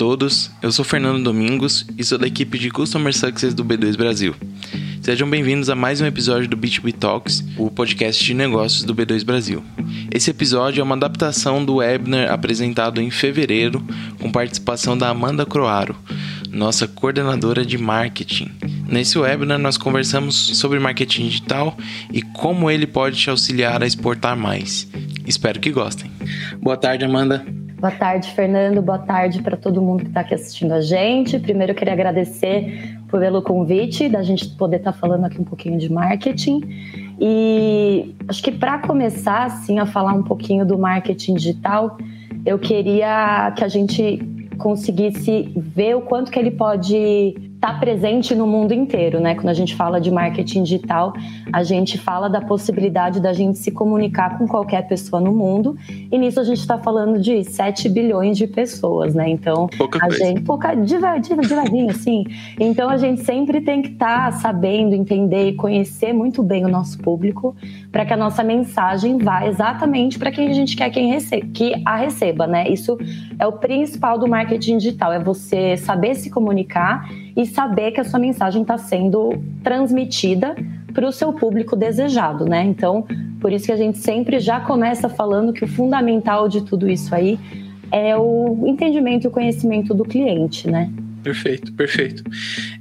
Todos, eu sou Fernando Domingos e sou da equipe de Customer Success do B2 Brasil. Sejam bem-vindos a mais um episódio do B2B Talks, o podcast de negócios do B2 Brasil. Esse episódio é uma adaptação do webinar apresentado em fevereiro, com participação da Amanda Croaro, nossa coordenadora de marketing. Nesse webinar, nós conversamos sobre marketing digital e como ele pode te auxiliar a exportar mais. Espero que gostem. Boa tarde, Amanda. Boa tarde, Fernando. Boa tarde para todo mundo que está aqui assistindo a gente. Primeiro, eu queria agradecer pelo convite, da gente poder estar tá falando aqui um pouquinho de marketing. E acho que para começar assim, a falar um pouquinho do marketing digital, eu queria que a gente conseguisse ver o quanto que ele pode está presente no mundo inteiro, né? Quando a gente fala de marketing digital, a gente fala da possibilidade da gente se comunicar com qualquer pessoa no mundo, e nisso a gente está falando de 7 bilhões de pessoas, né? Então, pouca a coisa. gente, pouca, devagarinho, assim. Então, a gente sempre tem que estar tá sabendo, entender e conhecer muito bem o nosso público, para que a nossa mensagem vá exatamente para quem a gente quer quem receba, que a receba, né? Isso é o principal do marketing digital, é você saber se comunicar e saber que a sua mensagem está sendo transmitida para o seu público desejado, né? Então, por isso que a gente sempre já começa falando que o fundamental de tudo isso aí é o entendimento e o conhecimento do cliente, né? Perfeito, perfeito.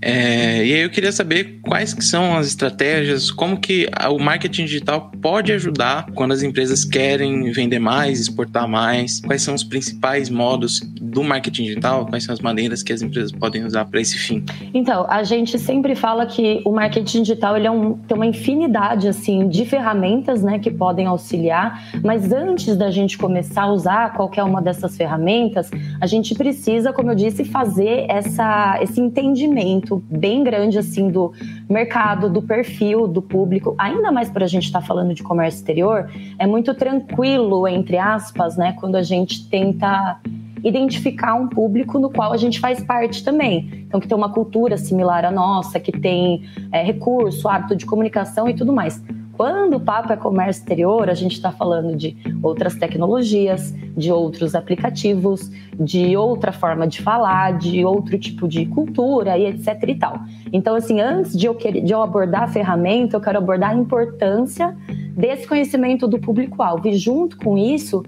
É, e aí eu queria saber quais que são as estratégias, como que o marketing digital pode ajudar quando as empresas querem vender mais, exportar mais, quais são os principais modos do marketing digital, quais são as maneiras que as empresas podem usar para esse fim. Então, a gente sempre fala que o marketing digital ele é um, tem uma infinidade assim de ferramentas né, que podem auxiliar, mas antes da gente começar a usar qualquer uma dessas ferramentas, a gente precisa, como eu disse, fazer essa essa, esse entendimento bem grande assim do mercado, do perfil do público, ainda mais para a gente estar tá falando de comércio exterior, é muito tranquilo, entre aspas, né, quando a gente tenta identificar um público no qual a gente faz parte também. Então, que tem uma cultura similar à nossa, que tem é, recurso, hábito de comunicação e tudo mais. Quando o papo é comércio exterior, a gente está falando de outras tecnologias, de outros aplicativos, de outra forma de falar, de outro tipo de cultura e etc e tal. Então, assim, antes de eu, querer, de eu abordar a ferramenta, eu quero abordar a importância desse conhecimento do público-alvo. E junto com isso,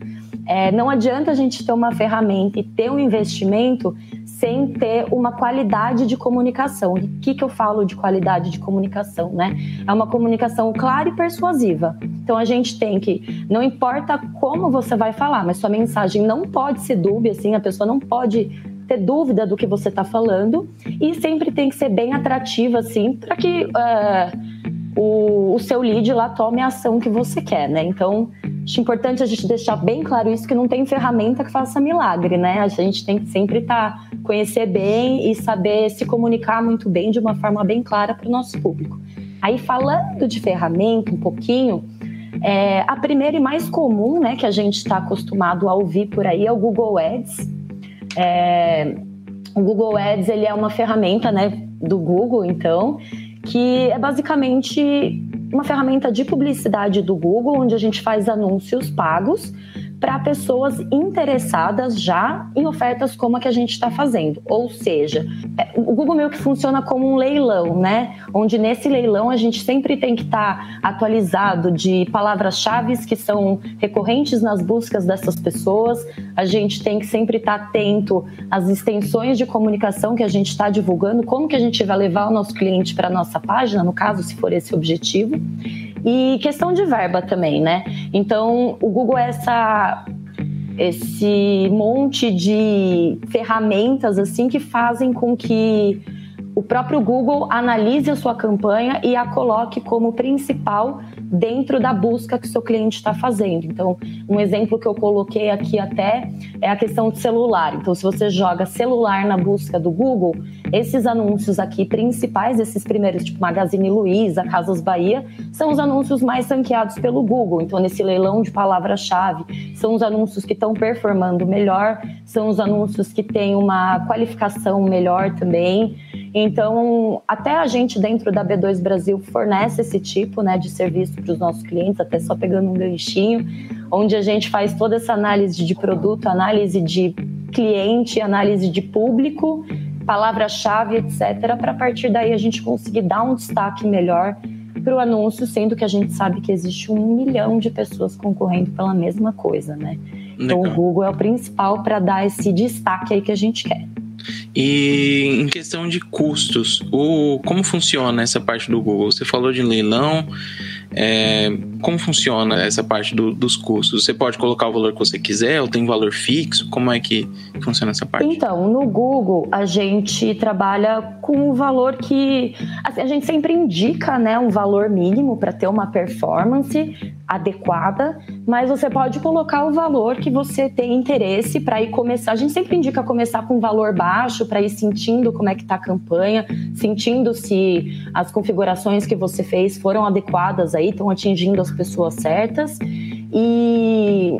é, não adianta a gente ter uma ferramenta e ter um investimento sem ter uma qualidade de comunicação. O que, que eu falo de qualidade de comunicação, né? É uma comunicação clara e persuasiva. Então a gente tem que, não importa como você vai falar, mas sua mensagem não pode ser dúbia, assim, a pessoa não pode ter dúvida do que você está falando e sempre tem que ser bem atrativa, assim, para que uh, o, o seu lead lá tome a ação que você quer, né? Então Acho importante a gente deixar bem claro isso, que não tem ferramenta que faça milagre, né? A gente tem que sempre estar, tá, conhecer bem e saber se comunicar muito bem de uma forma bem clara para o nosso público. Aí, falando de ferramenta um pouquinho, é, a primeira e mais comum, né, que a gente está acostumado a ouvir por aí é o Google Ads. É, o Google Ads, ele é uma ferramenta, né, do Google, então, que é basicamente uma ferramenta de publicidade do Google, onde a gente faz anúncios pagos para pessoas interessadas já em ofertas como a que a gente está fazendo. Ou seja, é, o Google meio que funciona como um leilão, né? Onde nesse leilão a gente sempre tem que estar tá atualizado de palavras-chave que são recorrentes nas buscas dessas pessoas. A gente tem que sempre estar tá atento às extensões de comunicação que a gente está divulgando, como que a gente vai levar o nosso cliente para a nossa página, no caso, se for esse objetivo. E questão de verba também, né? Então, o Google é essa esse monte de ferramentas assim que fazem com que o próprio Google analise a sua campanha e a coloque como principal dentro da busca que o seu cliente está fazendo. Então, um exemplo que eu coloquei aqui até é a questão de celular. Então, se você joga celular na busca do Google, esses anúncios aqui principais, esses primeiros, tipo Magazine Luiza, Casas Bahia, são os anúncios mais ranqueados pelo Google. Então, nesse leilão de palavra-chave, são os anúncios que estão performando melhor, são os anúncios que têm uma qualificação melhor também. Então, até a gente dentro da B2 Brasil fornece esse tipo né, de serviço para os nossos clientes, até só pegando um ganchinho, onde a gente faz toda essa análise de produto, análise de cliente, análise de público, palavra-chave, etc., para a partir daí a gente conseguir dar um destaque melhor para o anúncio, sendo que a gente sabe que existe um milhão de pessoas concorrendo pela mesma coisa, né? Então o Google é o principal para dar esse destaque aí que a gente quer. E em questão de custos, o, como funciona essa parte do Google? Você falou de leilão, é, como funciona essa parte do, dos custos? Você pode colocar o valor que você quiser ou tem valor fixo? Como é que funciona essa parte? Então, no Google, a gente trabalha com o valor que. Assim, a gente sempre indica né, um valor mínimo para ter uma performance adequada, mas você pode colocar o valor que você tem interesse para ir começar. A gente sempre indica começar com um valor baixo para ir sentindo como é que está a campanha, sentindo se as configurações que você fez foram adequadas aí, estão atingindo as pessoas certas. E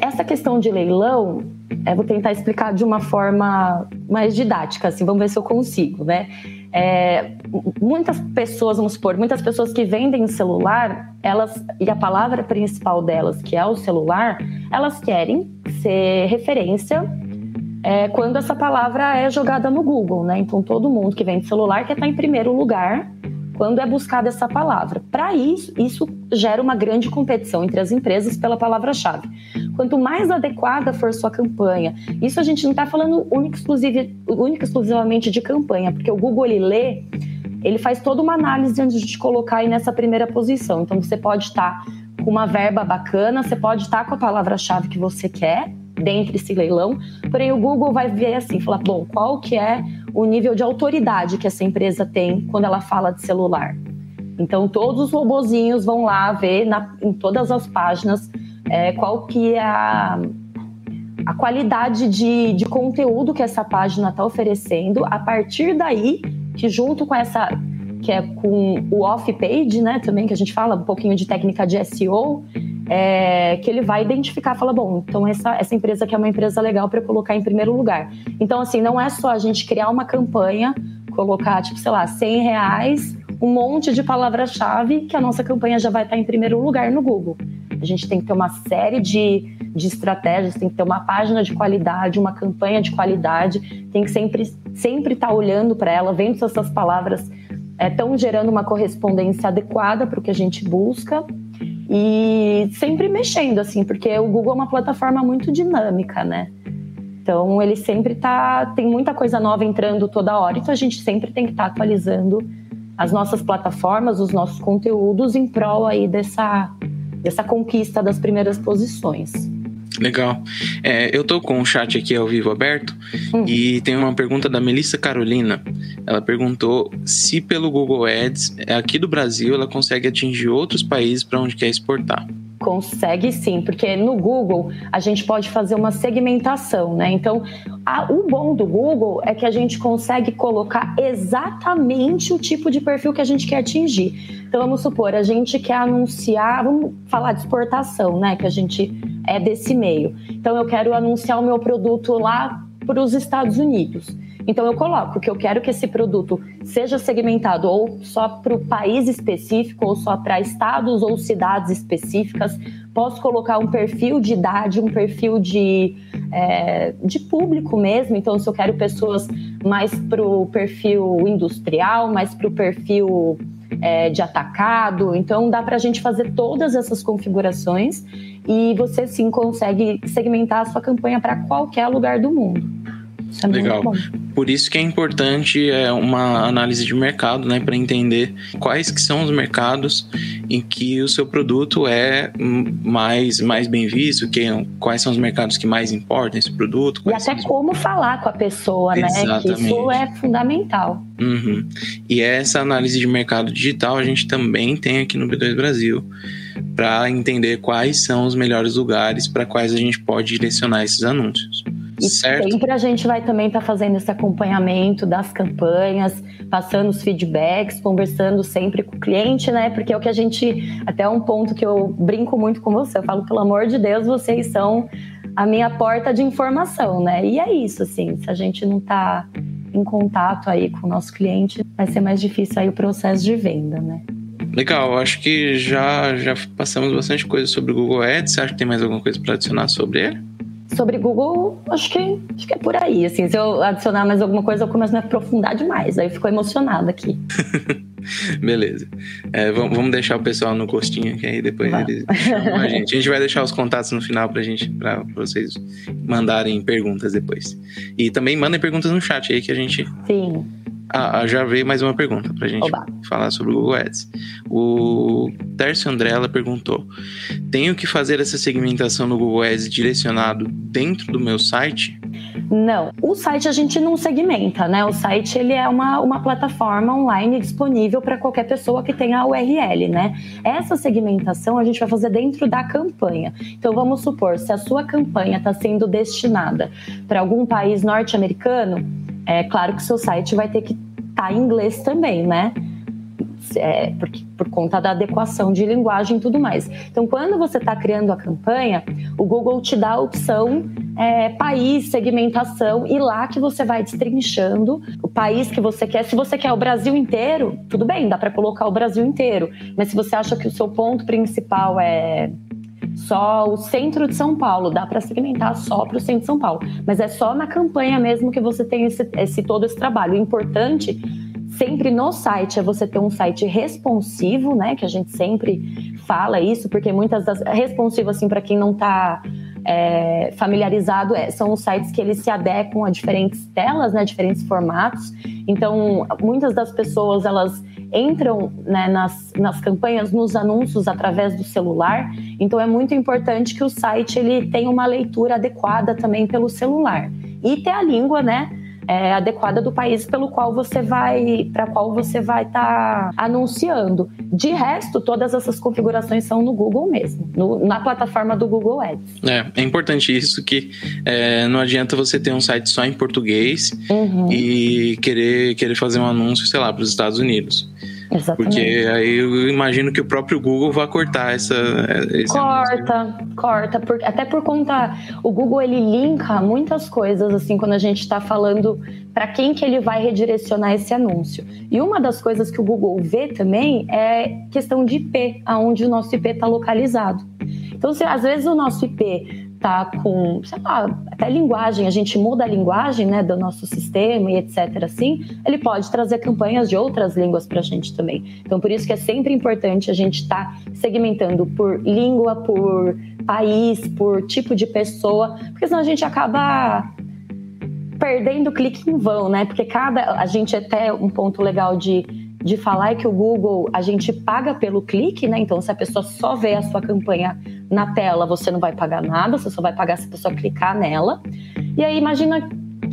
essa questão de leilão, eu vou tentar explicar de uma forma mais didática, assim, vamos ver se eu consigo, né? É, muitas pessoas, vamos supor, muitas pessoas que vendem celular, elas e a palavra principal delas, que é o celular, elas querem ser referência é, quando essa palavra é jogada no Google, né? Então todo mundo que vende celular quer estar em primeiro lugar quando é buscada essa palavra. Para isso, isso gera uma grande competição entre as empresas pela palavra-chave. Quanto mais adequada for sua campanha, isso a gente não está falando única, única exclusivamente de campanha, porque o Google ele lê, ele faz toda uma análise antes de te colocar aí nessa primeira posição. Então você pode estar tá com uma verba bacana, você pode estar tá com a palavra-chave que você quer, dentro desse leilão, porém o Google vai ver assim, falar, bom, qual que é o nível de autoridade que essa empresa tem quando ela fala de celular. Então todos os robozinhos vão lá ver na, em todas as páginas é, qual que é a, a qualidade de, de conteúdo que essa página está oferecendo. A partir daí, que junto com essa que é com o off-page, né, também que a gente fala um pouquinho de técnica de SEO, é, que ele vai identificar, fala, bom, então essa, essa empresa aqui é uma empresa legal para colocar em primeiro lugar. Então, assim, não é só a gente criar uma campanha, colocar, tipo, sei lá, 100 reais, um monte de palavra-chave, que a nossa campanha já vai estar em primeiro lugar no Google. A gente tem que ter uma série de, de estratégias, tem que ter uma página de qualidade, uma campanha de qualidade, tem que sempre sempre estar tá olhando para ela, vendo se essas palavras estão é, gerando uma correspondência adequada para o que a gente busca e sempre mexendo, assim, porque o Google é uma plataforma muito dinâmica, né? Então ele sempre tá. Tem muita coisa nova entrando toda hora, então a gente sempre tem que estar tá atualizando as nossas plataformas, os nossos conteúdos em prol aí dessa, dessa conquista das primeiras posições. Legal. É, eu tô com o chat aqui ao vivo aberto hum. e tem uma pergunta da Melissa Carolina. Ela perguntou se pelo Google Ads, aqui do Brasil, ela consegue atingir outros países para onde quer exportar. Consegue sim, porque no Google a gente pode fazer uma segmentação, né? Então, a, o bom do Google é que a gente consegue colocar exatamente o tipo de perfil que a gente quer atingir. Então, vamos supor, a gente quer anunciar, vamos falar de exportação, né? Que a gente é desse meio. Então, eu quero anunciar o meu produto lá para os Estados Unidos. Então eu coloco que eu quero que esse produto seja segmentado ou só para o país específico, ou só para estados ou cidades específicas. Posso colocar um perfil de idade, um perfil de, é, de público mesmo. Então, se eu quero pessoas mais para o perfil industrial, mais para o perfil é, de atacado. Então, dá para a gente fazer todas essas configurações e você sim consegue segmentar a sua campanha para qualquer lugar do mundo. Isso é Legal. Por isso que é importante é, uma análise de mercado, né, para entender quais que são os mercados em que o seu produto é mais, mais bem visto, que, quais são os mercados que mais importam esse produto. E até como falar com a pessoa, Exatamente. né? Que isso é fundamental. Uhum. E essa análise de mercado digital a gente também tem aqui no B2 Brasil para entender quais são os melhores lugares para quais a gente pode direcionar esses anúncios. E certo. sempre a gente vai também estar tá fazendo esse acompanhamento das campanhas, passando os feedbacks, conversando sempre com o cliente, né? Porque é o que a gente. Até um ponto que eu brinco muito com você, eu falo, pelo amor de Deus, vocês são a minha porta de informação, né? E é isso, assim, se a gente não está em contato aí com o nosso cliente, vai ser mais difícil aí o processo de venda, né? Legal, acho que já, já passamos bastante coisa sobre o Google Ads. Você acha que tem mais alguma coisa para adicionar sobre ele? Sobre Google, acho que, acho que é por aí. Assim, se eu adicionar mais alguma coisa, eu começo a me aprofundar demais. Aí ficou emocionada aqui. Beleza. É, vamos deixar o pessoal no gostinho, que aí depois eles chamam a gente. A gente vai deixar os contatos no final pra gente, pra vocês mandarem perguntas depois. E também mandem perguntas no chat aí que a gente. Sim. Ah, já veio mais uma pergunta pra gente Oba. falar sobre o Google Ads. O Tércio Andrella perguntou: Tenho que fazer essa segmentação no Google Ads direcionado dentro do meu site? Não, o site a gente não segmenta, né? O site ele é uma, uma plataforma online disponível para qualquer pessoa que tenha a URL, né? Essa segmentação a gente vai fazer dentro da campanha. Então vamos supor, se a sua campanha está sendo destinada para algum país norte-americano, é claro que seu site vai ter que estar tá em inglês também, né? É, por, por conta da adequação de linguagem e tudo mais. Então, quando você está criando a campanha, o Google te dá a opção é, país, segmentação, e lá que você vai destrinchando o país que você quer. Se você quer o Brasil inteiro, tudo bem, dá para colocar o Brasil inteiro. Mas se você acha que o seu ponto principal é só o centro de São Paulo, dá para segmentar só para o centro de São Paulo. Mas é só na campanha mesmo que você tem esse, esse todo esse trabalho. O importante sempre no site é você ter um site responsivo, né? Que a gente sempre fala isso, porque muitas das. Responsivo, assim, para quem não está é, familiarizado, é, são os sites que eles se adequam a diferentes telas, né? Diferentes formatos. Então, muitas das pessoas, elas entram né, nas, nas campanhas, nos anúncios através do celular. Então, é muito importante que o site ele tenha uma leitura adequada também pelo celular. E ter a língua, né? É, adequada do país pelo qual você vai, para qual você vai estar tá anunciando. De resto, todas essas configurações são no Google mesmo, no, na plataforma do Google Ads. É, é importante isso que é, não adianta você ter um site só em português uhum. e querer, querer fazer um anúncio, sei lá, para os Estados Unidos. Exatamente. Porque aí eu imagino que o próprio Google vai cortar essa. corta, anúncio. corta. Por, até por conta. O Google ele linka muitas coisas, assim, quando a gente está falando para quem que ele vai redirecionar esse anúncio. E uma das coisas que o Google vê também é questão de IP, aonde o nosso IP está localizado. Então, se às vezes o nosso IP tá com, sei lá, até linguagem, a gente muda a linguagem, né, do nosso sistema e etc. assim, ele pode trazer campanhas de outras línguas para a gente também. Então, por isso que é sempre importante a gente estar tá segmentando por língua, por país, por tipo de pessoa, porque senão a gente acaba perdendo clique em vão, né? Porque cada a gente até um ponto legal de de falar é que o Google a gente paga pelo clique, né? Então, se a pessoa só vê a sua campanha na tela, você não vai pagar nada, você só vai pagar se a pessoa clicar nela. E aí, imagina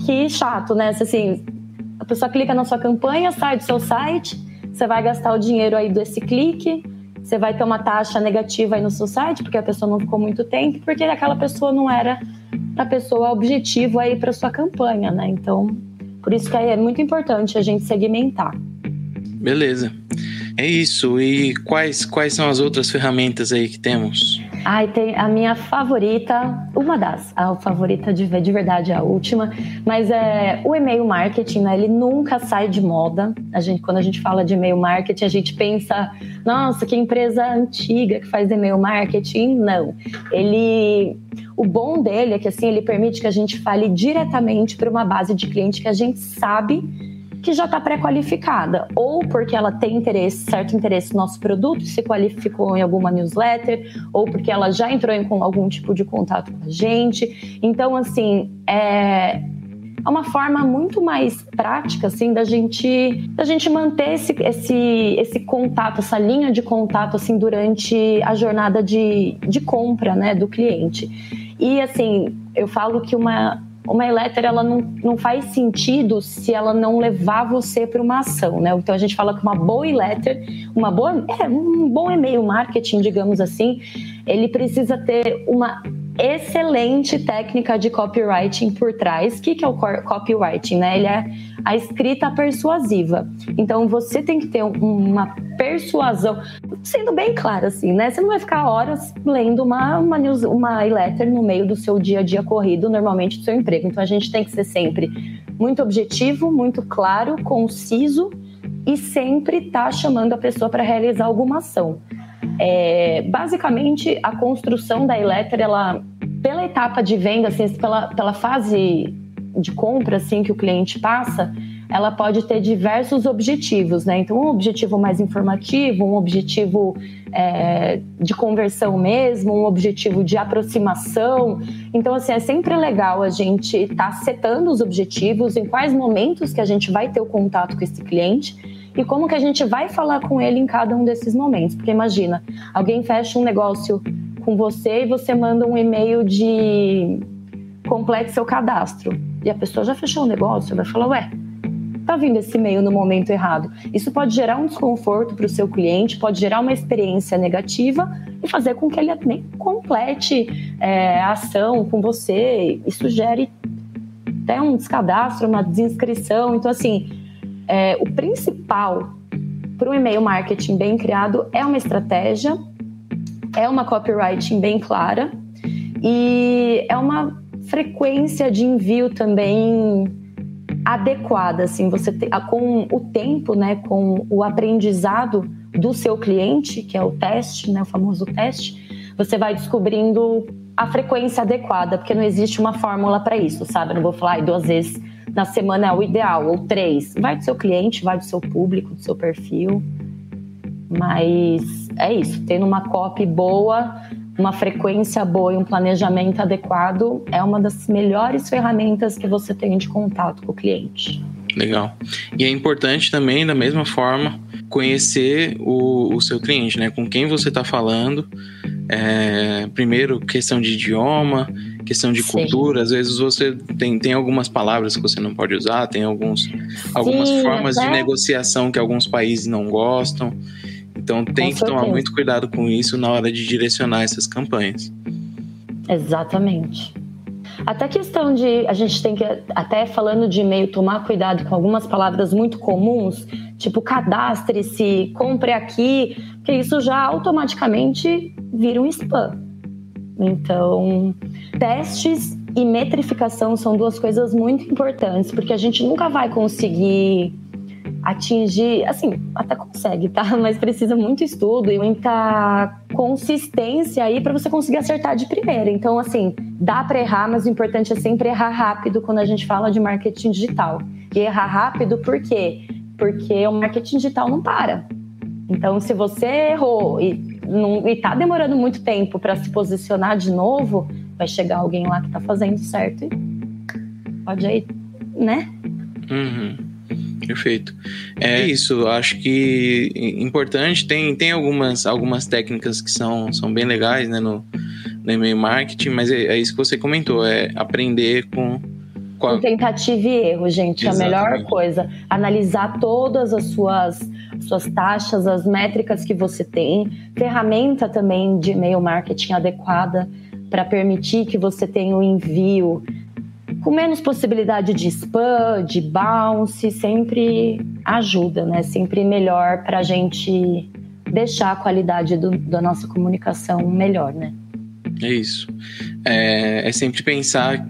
que chato, né? Se, assim, a pessoa clica na sua campanha, sai do seu site, você vai gastar o dinheiro aí desse clique, você vai ter uma taxa negativa aí no seu site, porque a pessoa não ficou muito tempo, porque aquela pessoa não era a pessoa objetivo aí para sua campanha, né? Então, por isso que é muito importante a gente segmentar. Beleza. É isso. E quais, quais são as outras ferramentas aí que temos? Ai, tem a minha favorita, uma das, a favorita de, de verdade, a última, mas é o e-mail marketing, né? Ele nunca sai de moda. A gente, quando a gente fala de e-mail marketing, a gente pensa, nossa, que empresa antiga que faz e-mail marketing. Não. Ele. O bom dele é que assim, ele permite que a gente fale diretamente para uma base de cliente que a gente sabe que já está pré-qualificada, ou porque ela tem interesse, certo interesse no nosso produto, se qualificou em alguma newsletter, ou porque ela já entrou em algum tipo de contato com a gente. Então, assim, é, é uma forma muito mais prática assim da gente da gente manter esse, esse, esse contato, essa linha de contato assim durante a jornada de, de compra né, do cliente. E assim, eu falo que uma uma e-letter ela não, não faz sentido se ela não levar você para uma ação, né? Então a gente fala que uma boa e-letter, uma boa, é, um bom e-mail marketing, digamos assim, ele precisa ter uma excelente técnica de copywriting por trás. O que, é o copywriting? Né? Ele é a escrita persuasiva. Então você tem que ter uma persuasão, sendo bem claro assim, né? Você não vai ficar horas lendo uma, uma, news, uma e-letter no meio do seu dia a dia corrido, normalmente do seu emprego. Então a gente tem que ser sempre muito objetivo, muito claro, conciso e sempre estar tá chamando a pessoa para realizar alguma ação. É, basicamente, a construção da e-letter, ela pela etapa de venda, assim, pela, pela fase de compra assim que o cliente passa, ela pode ter diversos objetivos, né? Então, um objetivo mais informativo, um objetivo é, de conversão mesmo, um objetivo de aproximação. Então, assim, é sempre legal a gente estar tá setando os objetivos, em quais momentos que a gente vai ter o contato com esse cliente e como que a gente vai falar com ele em cada um desses momentos. Porque imagina, alguém fecha um negócio com você e você manda um e-mail de complete seu cadastro. E a pessoa já fechou o negócio, vai falar, ué, tá vindo esse e-mail no momento errado. Isso pode gerar um desconforto para o seu cliente, pode gerar uma experiência negativa e fazer com que ele nem complete é, a ação com você. Isso gere até um descadastro, uma desinscrição. Então, assim, é, o principal para um e-mail marketing bem criado é uma estratégia, é uma copywriting bem clara e é uma frequência de envio também adequada, assim, você te, com o tempo, né, com o aprendizado do seu cliente, que é o teste, né, o famoso teste, você vai descobrindo a frequência adequada, porque não existe uma fórmula para isso, sabe? Eu não vou falar duas vezes na semana é o ideal, ou três. Vai do seu cliente, vai do seu público, do seu perfil. Mas é isso, tendo uma copy boa, uma frequência boa e um planejamento adequado é uma das melhores ferramentas que você tem de contato com o cliente. Legal. E é importante também, da mesma forma, conhecer o, o seu cliente, né? Com quem você está falando. É, primeiro, questão de idioma, questão de Sim. cultura. Às vezes você tem, tem algumas palavras que você não pode usar, tem alguns, algumas formas de negociação que alguns países não gostam. Então tem que tomar muito cuidado com isso na hora de direcionar essas campanhas. Exatamente. Até questão de a gente tem que até falando de e-mail tomar cuidado com algumas palavras muito comuns, tipo cadastre-se, compre aqui, que isso já automaticamente vira um spam. Então, testes e metrificação são duas coisas muito importantes, porque a gente nunca vai conseguir atingir, assim, até consegue, tá? Mas precisa muito estudo e muita consistência aí para você conseguir acertar de primeira. Então, assim, dá para errar, mas o importante é sempre errar rápido quando a gente fala de marketing digital. E errar rápido por quê? Porque o marketing digital não para. Então, se você errou e, não, e tá demorando muito tempo para se posicionar de novo, vai chegar alguém lá que tá fazendo certo e pode aí, né? Uhum. Perfeito. É isso, acho que importante, tem, tem algumas, algumas técnicas que são, são bem legais né, no, no e-mail marketing, mas é, é isso que você comentou, é aprender com, com, tentativa e erro, gente. Exatamente. A melhor coisa, analisar todas as suas, suas taxas, as métricas que você tem, ferramenta também de e-mail marketing adequada para permitir que você tenha o envio com menos possibilidade de spam, de bounce, sempre ajuda, né? Sempre melhor para a gente deixar a qualidade do, da nossa comunicação melhor, né? É isso. É, é sempre pensar.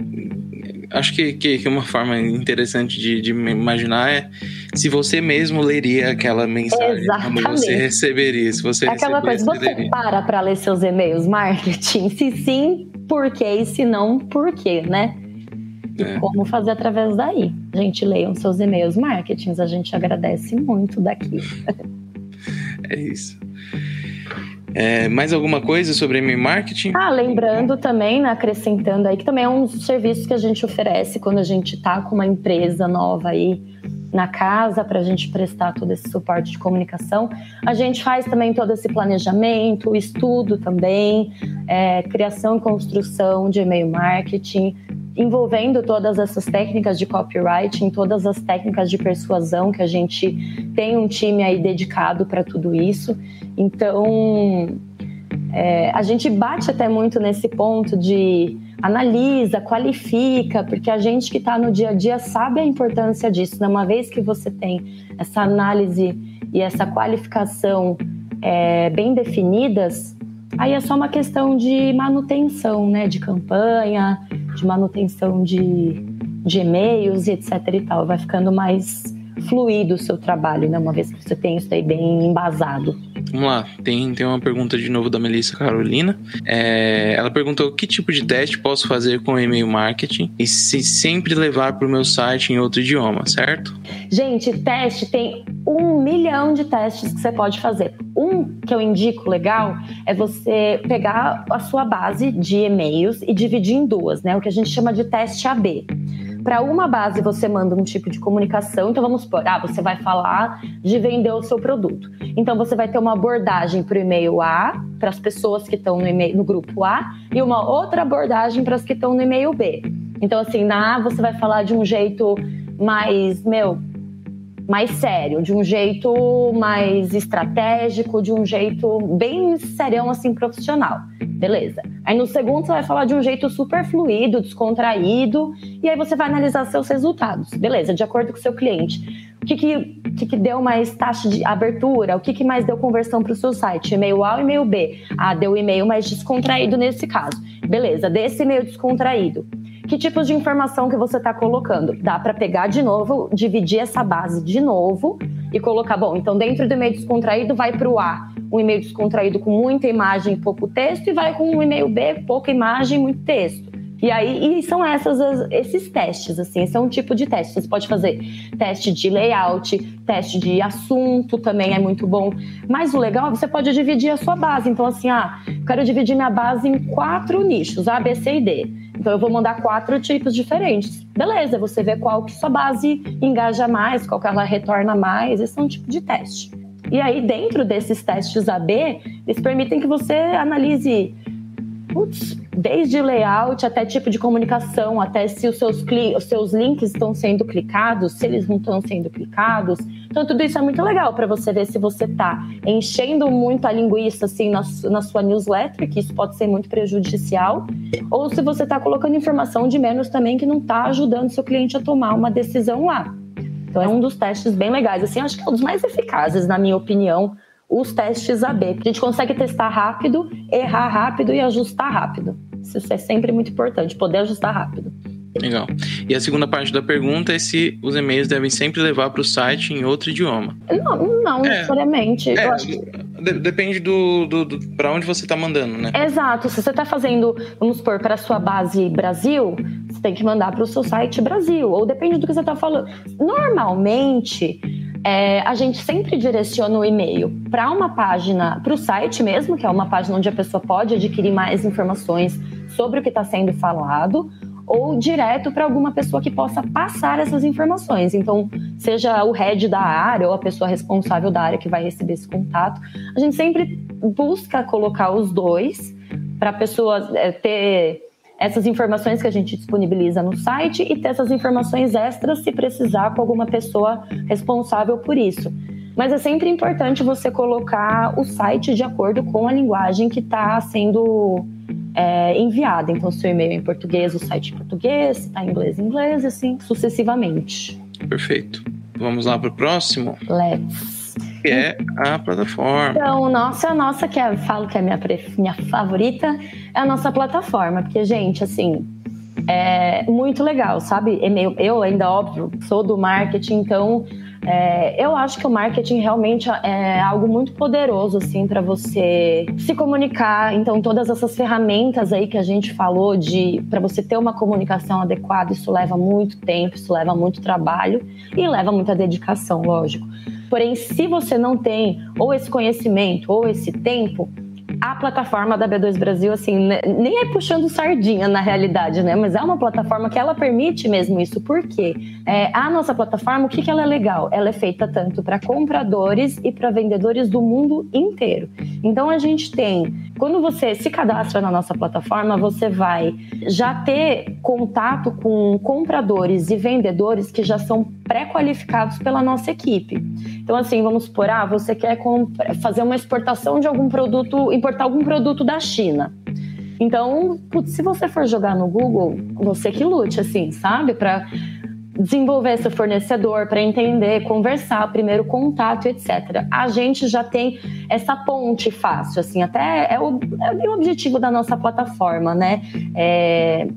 Acho que, que, que, uma forma interessante de, de imaginar é se você mesmo leria aquela mensagem, Exatamente. como você receberia, se você Aquela coisa, você leria. para para ler seus e-mails marketing? Se sim, por quê? E se não, por quê, né? E é. como fazer através daí. Gente, leiam seus e-mails marketings, a gente agradece muito daqui. É isso. É, mais alguma coisa sobre e-mail marketing? Ah, lembrando também, né, acrescentando aí, que também é um dos serviços que a gente oferece quando a gente está com uma empresa nova aí na casa para a gente prestar todo esse suporte de comunicação. A gente faz também todo esse planejamento, estudo também, é, criação e construção de e-mail marketing, envolvendo todas essas técnicas de copywriting, todas as técnicas de persuasão, que a gente tem um time aí dedicado para tudo isso. Então, é, a gente bate até muito nesse ponto de analisa, qualifica, porque a gente que está no dia a dia sabe a importância disso. Né? Uma vez que você tem essa análise e essa qualificação é, bem definidas, aí é só uma questão de manutenção, né? De campanha, de manutenção de, de e-mails e etc e tal. Vai ficando mais fluido o seu trabalho, né? Uma vez que você tem isso aí bem embasado. Vamos lá, tem, tem uma pergunta de novo da Melissa Carolina. É, ela perguntou que tipo de teste posso fazer com e-mail marketing e se sempre levar para o meu site em outro idioma, certo? Gente, teste tem um milhão de testes que você pode fazer. Um que eu indico legal é você pegar a sua base de e-mails e dividir em duas, né? O que a gente chama de teste AB. Para uma base você manda um tipo de comunicação, então vamos supor, ah, você vai falar de vender o seu produto. Então você vai ter uma abordagem para o e-mail A, para as pessoas que estão no, no grupo A, e uma outra abordagem para as que estão no e-mail B. Então, assim, na A você vai falar de um jeito mais, meu, mais sério, de um jeito mais estratégico, de um jeito bem serião, assim, profissional. Beleza. Aí no segundo você vai falar de um jeito super fluido, descontraído, e aí você vai analisar seus resultados. Beleza, de acordo com o seu cliente. O que, que, que, que deu mais taxa de abertura? O que, que mais deu conversão para o seu site? E-mail A ou e-mail B? Ah, deu e-mail mais descontraído nesse caso. Beleza, desse e-mail descontraído que tipos de informação que você está colocando. Dá para pegar de novo, dividir essa base de novo e colocar, bom, então dentro do e-mail descontraído vai para o A, um e-mail descontraído com muita imagem e pouco texto, e vai com um e-mail B, pouca imagem muito texto. E aí, e são essas, esses testes, assim, esse é um tipo de teste. Você pode fazer teste de layout, teste de assunto também é muito bom. Mas o legal, você pode dividir a sua base. Então, assim, ah, quero dividir minha base em quatro nichos, A, B, C e D. Então eu vou mandar quatro tipos diferentes. Beleza, você vê qual que sua base engaja mais, qual que ela retorna mais. Esse é um tipo de teste. E aí, dentro desses testes AB, eles permitem que você analise putz, desde layout até tipo de comunicação, até se os seus, os seus links estão sendo clicados, se eles não estão sendo clicados. Então, tudo isso é muito legal para você ver se você está enchendo muito a linguiça assim, na, na sua newsletter, que isso pode ser muito prejudicial, ou se você está colocando informação de menos também que não está ajudando seu cliente a tomar uma decisão lá. Então, é um dos testes bem legais. Assim, acho que é um dos mais eficazes, na minha opinião, os testes AB, porque a gente consegue testar rápido, errar rápido e ajustar rápido. Isso é sempre muito importante, poder ajustar rápido. Legal. E a segunda parte da pergunta é se os e-mails devem sempre levar para o site em outro idioma. Não, não é, necessariamente. É, de, depende do, do, do para onde você está mandando, né? Exato. Se você está fazendo, vamos supor, para a sua base Brasil, você tem que mandar para o seu site Brasil. Ou depende do que você está falando. Normalmente, é, a gente sempre direciona o e-mail para uma página, para o site mesmo, que é uma página onde a pessoa pode adquirir mais informações sobre o que está sendo falado, ou direto para alguma pessoa que possa passar essas informações. Então, seja o head da área ou a pessoa responsável da área que vai receber esse contato. A gente sempre busca colocar os dois para a pessoa é, ter essas informações que a gente disponibiliza no site e ter essas informações extras se precisar com alguma pessoa responsável por isso. Mas é sempre importante você colocar o site de acordo com a linguagem que está sendo é, enviada. Então, se o e-mail é em português, o site em português, se está em inglês, em inglês, assim sucessivamente. Perfeito. Vamos lá para o próximo? Let's que é a plataforma. Então, nossa, nossa, que é, falo que é a minha, minha favorita, é a nossa plataforma, porque, gente, assim, é muito legal, sabe? Eu, eu ainda, óbvio, sou do marketing, então é, eu acho que o marketing realmente é algo muito poderoso, assim, para você se comunicar. Então, todas essas ferramentas aí que a gente falou de para você ter uma comunicação adequada, isso leva muito tempo, isso leva muito trabalho e leva muita dedicação, lógico. Porém, se você não tem ou esse conhecimento ou esse tempo, a plataforma da B2 Brasil, assim, nem é puxando sardinha na realidade, né? Mas é uma plataforma que ela permite mesmo isso. Por quê? É, a nossa plataforma, o que, que ela é legal? Ela é feita tanto para compradores e para vendedores do mundo inteiro. Então a gente tem, quando você se cadastra na nossa plataforma, você vai já ter contato com compradores e vendedores que já são pré-qualificados pela nossa equipe. Então, assim, vamos supor, ah, você quer fazer uma exportação de algum produto, importar algum produto da China. Então, putz, se você for jogar no Google, você que lute, assim, sabe? Para desenvolver seu fornecedor, para entender, conversar, primeiro contato, etc. A gente já tem essa ponte fácil, assim, até é o, é o objetivo da nossa plataforma, né? É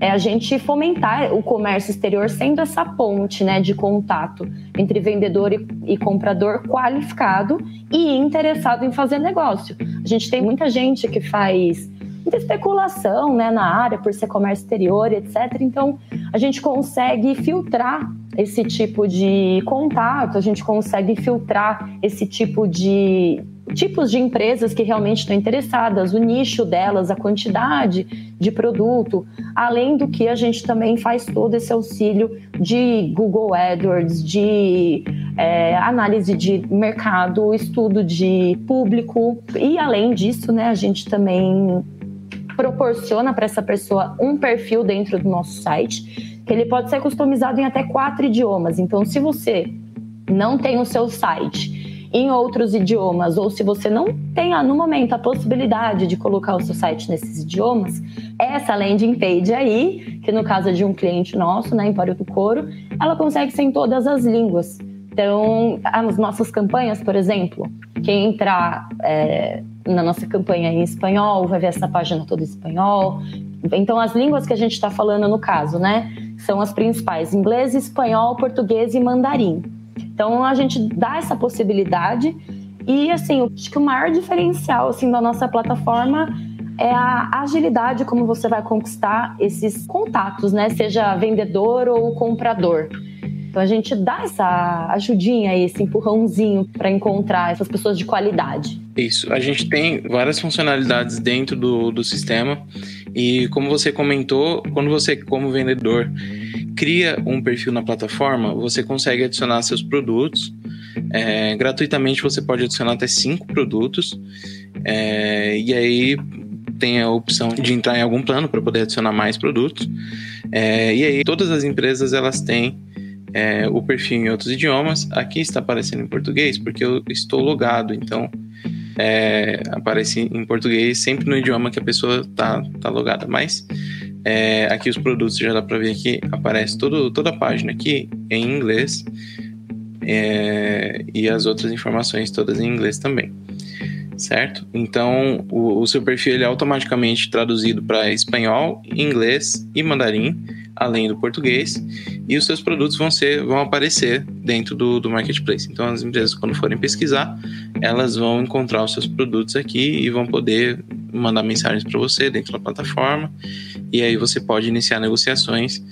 é a gente fomentar o comércio exterior sendo essa ponte né, de contato entre vendedor e, e, comprador qualificado e interessado em fazer negócio. A gente tem muita gente que faz muita especulação né, na área por ser comércio exterior, etc. Então, a gente consegue filtrar esse tipo de contato, a gente consegue filtrar esse tipo de tipos de empresas que realmente estão interessadas, o nicho delas, a quantidade de produto, além do que a gente também faz todo esse auxílio de Google AdWords, de é, análise de mercado, estudo de público e além disso, né, a gente também proporciona para essa pessoa um perfil dentro do nosso site, que ele pode ser customizado em até quatro idiomas. Então, se você não tem o seu site em outros idiomas, ou se você não tem no momento a possibilidade de colocar o seu site nesses idiomas, essa landing page aí, que no caso é de um cliente nosso, né, Empório do Couro, ela consegue ser em todas as línguas. Então, as nossas campanhas, por exemplo, quem entrar é, na nossa campanha em espanhol vai ver essa página toda em espanhol. Então, as línguas que a gente está falando no caso, né, são as principais: inglês, espanhol, português e mandarim. Então a gente dá essa possibilidade e assim, acho que o maior diferencial assim da nossa plataforma é a agilidade como você vai conquistar esses contatos, né? Seja vendedor ou comprador. Então a gente dá essa ajudinha, esse empurrãozinho para encontrar essas pessoas de qualidade. Isso, a gente tem várias funcionalidades dentro do, do sistema e como você comentou, quando você como vendedor cria um perfil na plataforma, você consegue adicionar seus produtos. É, gratuitamente você pode adicionar até cinco produtos. É, e aí tem a opção de entrar em algum plano para poder adicionar mais produtos. É, e aí todas as empresas elas têm é, o perfil em outros idiomas. Aqui está aparecendo em português porque eu estou logado, então é, aparece em português sempre no idioma que a pessoa está tá logada. Mas é, aqui os produtos já dá para ver que aparece todo, toda a página aqui em inglês é, e as outras informações todas em inglês também, certo? Então o, o seu perfil ele é automaticamente traduzido para espanhol, inglês e mandarim, além do português, e os seus produtos vão ser vão aparecer dentro do, do marketplace. Então as empresas quando forem pesquisar, elas vão encontrar os seus produtos aqui e vão poder mandar mensagens para você dentro da plataforma e aí você pode iniciar negociações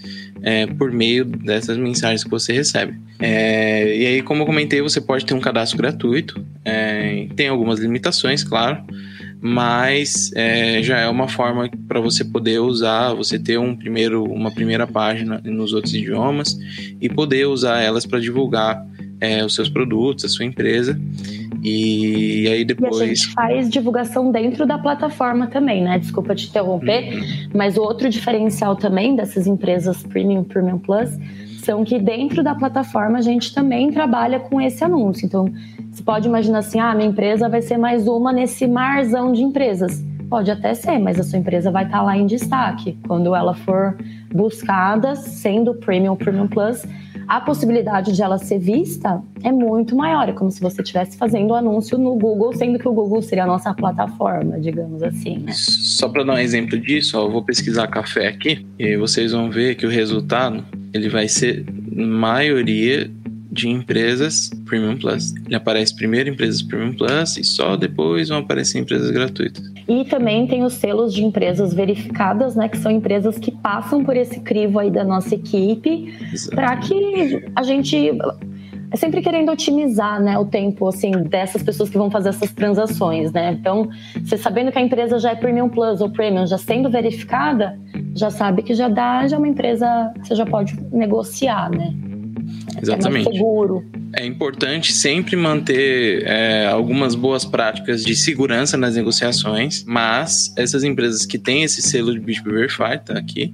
é, por meio dessas mensagens que você recebe. É, e aí, como eu comentei, você pode ter um cadastro gratuito, é, tem algumas limitações, claro, mas é, já é uma forma para você poder usar, você ter um primeiro, uma primeira página nos outros idiomas e poder usar elas para divulgar é, os seus produtos, a sua empresa. E aí depois. E a gente faz divulgação dentro da plataforma também, né? Desculpa te interromper, uhum. mas o outro diferencial também dessas empresas Premium, Premium Plus, são que dentro da plataforma a gente também trabalha com esse anúncio. Então, você pode imaginar assim: ah, minha empresa vai ser mais uma nesse marzão de empresas. Pode até ser, mas a sua empresa vai estar lá em destaque. Quando ela for buscada, sendo Premium, Premium Plus, a possibilidade de ela ser vista é muito maior. É como se você estivesse fazendo um anúncio no Google, sendo que o Google seria a nossa plataforma, digamos assim. Né? Só para dar um exemplo disso, ó, eu vou pesquisar café aqui e vocês vão ver que o resultado ele vai ser maioria de empresas Premium Plus. Ele aparece primeiro empresas Premium Plus e só depois vão aparecer empresas gratuitas. E também tem os selos de empresas verificadas, né, que são empresas que passam por esse crivo aí da nossa equipe, para que a gente é sempre querendo otimizar, né, o tempo assim dessas pessoas que vão fazer essas transações, né? Então, você sabendo que a empresa já é Premium Plus ou Premium, já sendo verificada, já sabe que já dá, já é uma empresa, você já pode negociar, né? Exatamente. É seguro. É importante sempre manter é, algumas boas práticas de segurança nas negociações, mas essas empresas que têm esse selo de B2B Verified, tá aqui,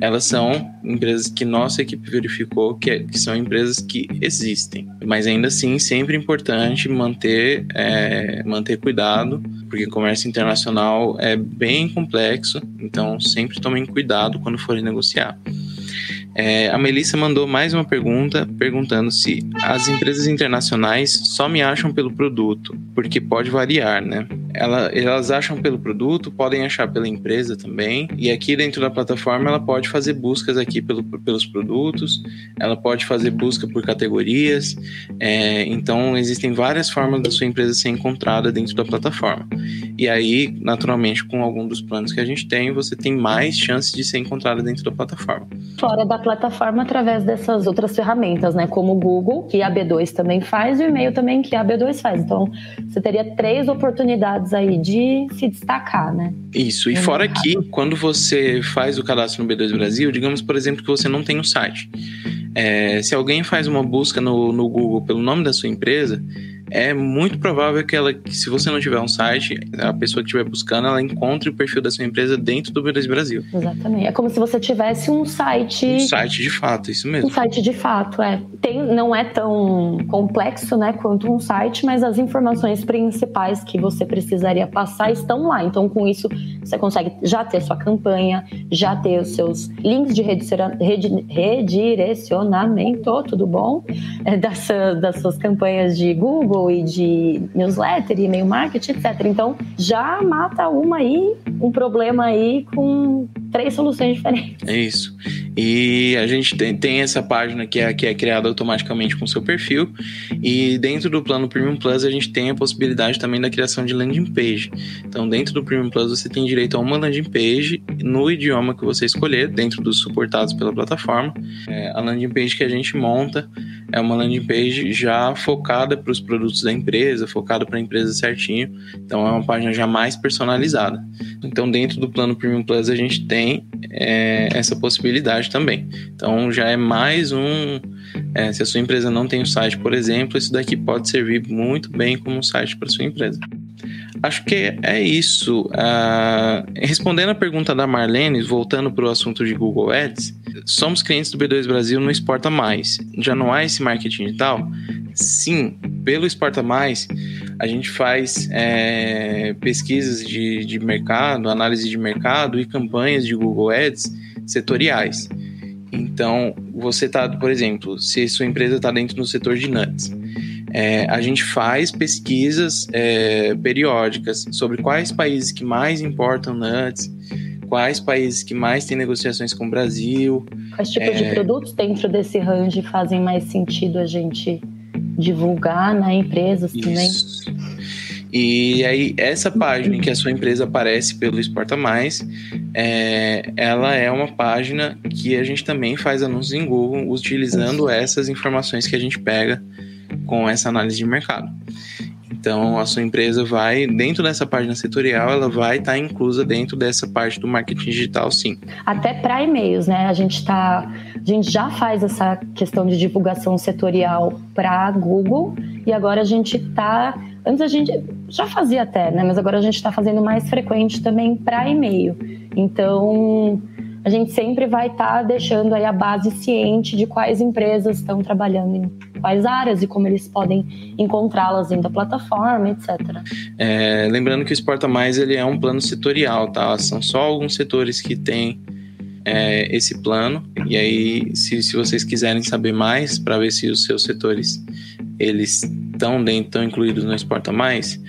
elas são empresas que nossa equipe verificou que, é, que são empresas que existem. Mas ainda assim, sempre é importante manter, é, manter cuidado, porque comércio internacional é bem complexo, então sempre tomem cuidado quando forem negociar. É, a Melissa mandou mais uma pergunta perguntando se as empresas internacionais só me acham pelo produto, porque pode variar, né? Ela, elas acham pelo produto, podem achar pela empresa também. E aqui dentro da plataforma ela pode fazer buscas aqui pelo, pelos produtos, ela pode fazer busca por categorias. É, então existem várias formas da sua empresa ser encontrada dentro da plataforma. E aí, naturalmente, com algum dos planos que a gente tem, você tem mais chances de ser encontrada dentro da plataforma. Fora da plataforma através dessas outras ferramentas, né? Como o Google, que a B2 também faz, e o e-mail também, que a B2 faz. Então, você teria três oportunidades aí de se destacar, né? Isso, e fora que quando você faz o cadastro no B2 Brasil, digamos, por exemplo, que você não tem um site. É, se alguém faz uma busca no, no Google pelo nome da sua empresa, é muito provável que ela, que se você não tiver um site, a pessoa que estiver buscando, ela encontre o perfil da sua empresa dentro do B2 Brasil. Exatamente. É como se você tivesse um site. Um site de fato, isso mesmo. Um site de fato, é. Tem, não é tão complexo, né, quanto um site, mas as informações principais que você precisaria passar estão lá. Então, com isso, você consegue já ter sua campanha, já ter os seus links de redirecionamento, tudo bom? É, das, das suas campanhas de Google e de newsletter e e-mail marketing, etc. Então, já mata uma aí, um problema aí com três soluções diferentes. É isso. E a gente tem, tem essa página que é, que é criada automaticamente com o seu perfil. E dentro do plano Premium Plus, a gente tem a possibilidade também da criação de landing page. Então, dentro do Premium Plus, você tem direito a uma landing page no idioma que você escolher, dentro dos suportados pela plataforma. É, a landing page que a gente monta é uma landing page já focada para os produtos da empresa, focada para a empresa certinho. Então é uma página já mais personalizada. Então dentro do plano Premium Plus a gente tem é, essa possibilidade também. Então já é mais um. É, se a sua empresa não tem um site, por exemplo, isso daqui pode servir muito bem como um site para sua empresa. Acho que é isso. Uh, respondendo a pergunta da Marlene, voltando para o assunto de Google Ads, somos clientes do B2 Brasil no Exporta Mais. Já não há esse marketing digital? Sim, pelo Exporta Mais, a gente faz é, pesquisas de, de mercado, análise de mercado e campanhas de Google Ads setoriais. Então, você está, por exemplo, se sua empresa está dentro do setor de nuts, é, a gente faz pesquisas é, periódicas sobre quais países que mais importam nuts, quais países que mais têm negociações com o Brasil. Quais tipos é... de produtos dentro desse range fazem mais sentido a gente divulgar na né, empresas também? E aí, essa página em que a sua empresa aparece pelo Exporta Mais, é, ela é uma página que a gente também faz anúncios em Google utilizando essas informações que a gente pega com essa análise de mercado. Então, a sua empresa vai, dentro dessa página setorial, ela vai estar tá inclusa dentro dessa parte do marketing digital, sim. Até para e-mails, né? A gente tá, a gente já faz essa questão de divulgação setorial para Google e agora a gente está Antes a gente já fazia até, né? Mas agora a gente está fazendo mais frequente também para e-mail. Então, a gente sempre vai estar tá deixando aí a base ciente de quais empresas estão trabalhando em quais áreas e como eles podem encontrá-las dentro da plataforma, etc. É, lembrando que o Exporta Mais ele é um plano setorial, tá? São só alguns setores que têm é, esse plano e aí se, se vocês quiserem saber mais para ver se os seus setores eles estão dentro, estão incluídos no Exporta Mais,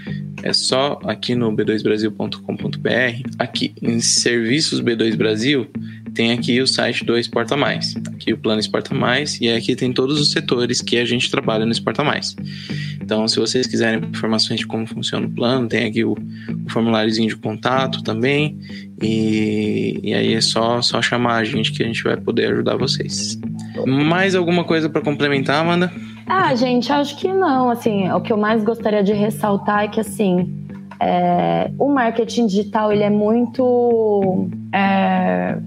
é só aqui no b2brasil.com.br, aqui em Serviços B2 Brasil, tem aqui o site do Exporta Mais. Aqui o plano Exporta Mais e aqui tem todos os setores que a gente trabalha no Exporta Mais. Então, se vocês quiserem informações de como funciona o plano, tem aqui o, o formuláriozinho de contato também. E, e aí é só, só chamar a gente que a gente vai poder ajudar vocês. Mais alguma coisa para complementar, Amanda? Ah, gente, acho que não. Assim, o que eu mais gostaria de ressaltar é que assim, é, o marketing digital ele é muito é,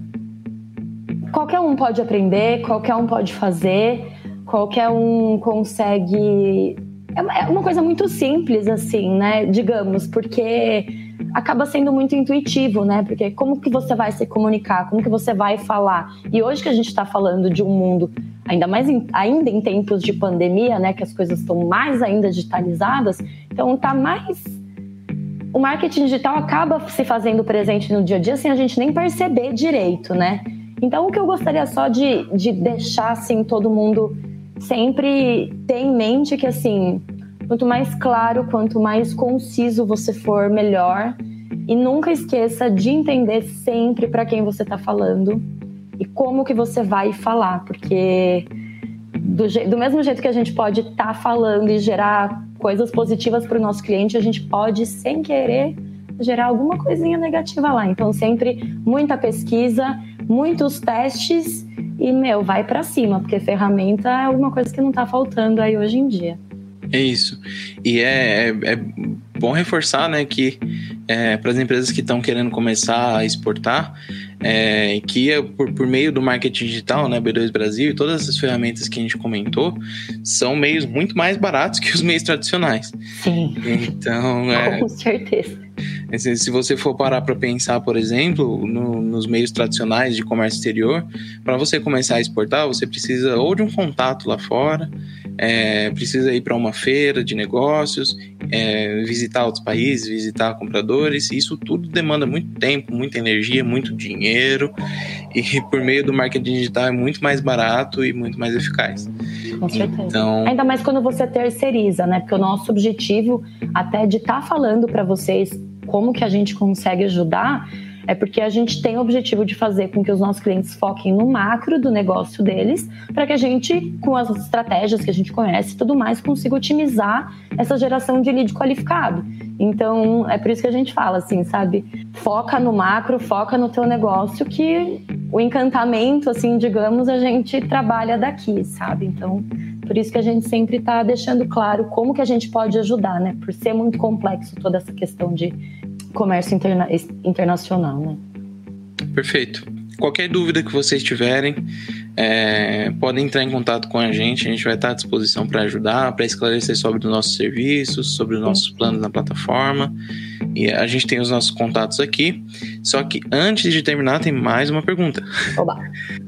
qualquer um pode aprender, qualquer um pode fazer, qualquer um consegue. É, é uma coisa muito simples, assim, né? Digamos, porque acaba sendo muito intuitivo, né? Porque como que você vai se comunicar, como que você vai falar? E hoje que a gente está falando de um mundo ainda mais em, ainda em tempos de pandemia, né? Que as coisas estão mais ainda digitalizadas, então tá mais o marketing digital acaba se fazendo presente no dia a dia sem a gente nem perceber direito, né? Então, o que eu gostaria só de, de deixar, assim, todo mundo sempre ter em mente que, assim, quanto mais claro, quanto mais conciso você for, melhor. E nunca esqueça de entender sempre para quem você está falando e como que você vai falar, porque do, do mesmo jeito que a gente pode estar tá falando e gerar coisas positivas para o nosso cliente, a gente pode, sem querer, gerar alguma coisinha negativa lá. Então, sempre muita pesquisa, muitos testes e, meu, vai para cima, porque ferramenta é alguma coisa que não está faltando aí hoje em dia. É isso. E é, é, é bom reforçar né, que é, para as empresas que estão querendo começar a exportar, é, que é por, por, meio do marketing digital, né, B2 Brasil e todas essas ferramentas que a gente comentou, são meios muito mais baratos que os meios tradicionais. Sim. Então, é, com certeza. Se você for parar para pensar, por exemplo, no, nos meios tradicionais de comércio exterior, para você começar a exportar, você precisa ou de um contato lá fora, é, precisa ir para uma feira de negócios, é, visitar outros países, visitar compradores. Isso tudo demanda muito tempo, muita energia, muito dinheiro. E por meio do marketing digital é muito mais barato e muito mais eficaz. Com certeza. Então... Ainda mais quando você terceiriza, né? Porque o nosso objetivo, até de estar tá falando para vocês como que a gente consegue ajudar, é porque a gente tem o objetivo de fazer com que os nossos clientes foquem no macro do negócio deles, para que a gente, com as estratégias que a gente conhece e tudo mais, consiga otimizar essa geração de lead qualificado. Então, é por isso que a gente fala assim, sabe? Foca no macro, foca no teu negócio, que o encantamento, assim, digamos, a gente trabalha daqui, sabe? Então, por isso que a gente sempre está deixando claro como que a gente pode ajudar, né? Por ser muito complexo toda essa questão de comércio interna internacional, né? Perfeito. Qualquer dúvida que vocês tiverem, é, podem entrar em contato com a gente. A gente vai estar à disposição para ajudar, para esclarecer sobre os nossos serviços, sobre os nossos planos na plataforma. E a gente tem os nossos contatos aqui. Só que antes de terminar, tem mais uma pergunta. Oba.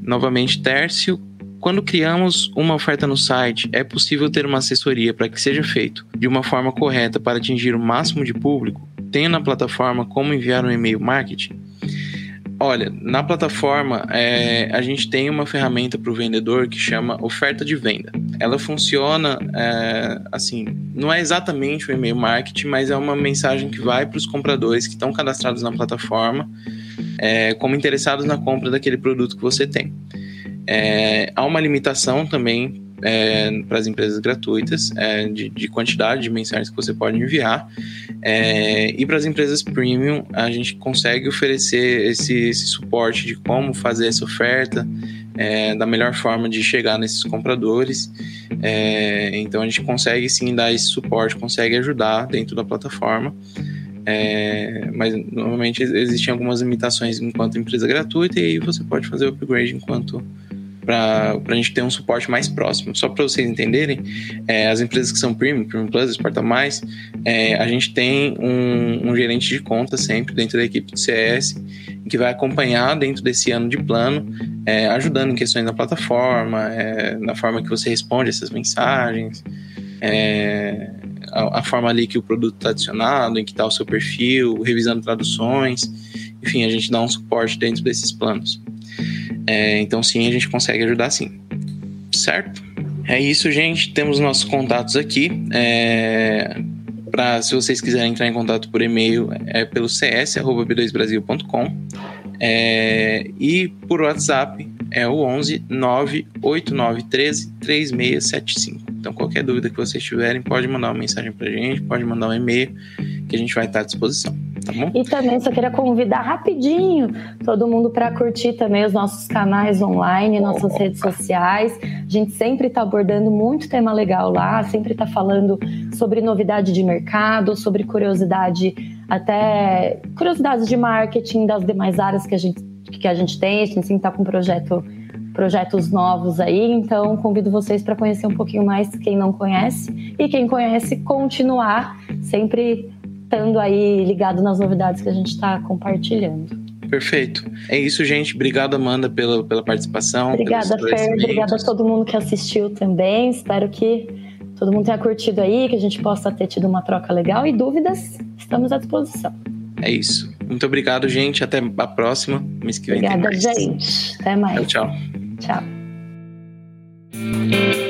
Novamente, Tércio, quando criamos uma oferta no site, é possível ter uma assessoria para que seja feito de uma forma correta para atingir o máximo de público? Tem na plataforma como enviar um e-mail marketing? Olha, na plataforma é, a gente tem uma ferramenta para o vendedor que chama oferta de venda. Ela funciona é, assim, não é exatamente o e-mail marketing, mas é uma mensagem que vai para os compradores que estão cadastrados na plataforma é, como interessados na compra daquele produto que você tem. É, há uma limitação também é, para as empresas gratuitas é, de, de, quantidade de mensagens que você pode enviar. É, e para as empresas premium, a gente consegue oferecer esse, esse suporte de como fazer essa oferta é, da melhor forma de chegar nesses compradores. É, então a gente consegue sim dar esse suporte, consegue ajudar dentro da plataforma. É, mas normalmente existem algumas limitações enquanto empresa gratuita e aí você pode fazer o upgrade enquanto para a gente ter um suporte mais próximo. Só para vocês entenderem, é, as empresas que são Premium, Premium Plus, Exporta Mais, é, a gente tem um, um, gerente de conta sempre dentro da equipe de CS que vai acompanhar dentro desse ano de plano, é, ajudando em questões da plataforma, é, na forma que você responde essas mensagens, é, a, a, forma ali que o produto está adicionado, em que está o seu perfil, revisando traduções, enfim, a gente dá um suporte dentro desses planos. É, então, sim, a gente consegue ajudar sim. Certo? É isso, gente. Temos nossos contatos aqui. É, pra, se vocês quiserem entrar em contato por e-mail, é pelo cs.b2brasil.com. É, e por WhatsApp é o 11 98913 3675. Então, qualquer dúvida que vocês tiverem, pode mandar uma mensagem pra gente, pode mandar um e-mail, que a gente vai estar à disposição. Tá? E também só queria convidar rapidinho todo mundo para curtir também os nossos canais online, nossas oh, redes sociais. A gente sempre está abordando muito tema legal lá, sempre está falando sobre novidade de mercado, sobre curiosidade, até curiosidades de marketing das demais áreas que a gente, que a gente tem. A gente sempre está com um projeto projetos novos aí, então convido vocês para conhecer um pouquinho mais quem não conhece e quem conhece continuar sempre estando aí ligado nas novidades que a gente está compartilhando. Perfeito. É isso, gente. Obrigado, Amanda, pela, pela participação. Obrigada, Fer. Obrigada a todo mundo que assistiu também. Espero que todo mundo tenha curtido aí, que a gente possa ter tido uma troca legal e dúvidas, estamos à disposição. É isso. Muito obrigado, gente. Até a próxima. Mês que vem Obrigada, gente. Até mais. Tchau, tchau. Tchau.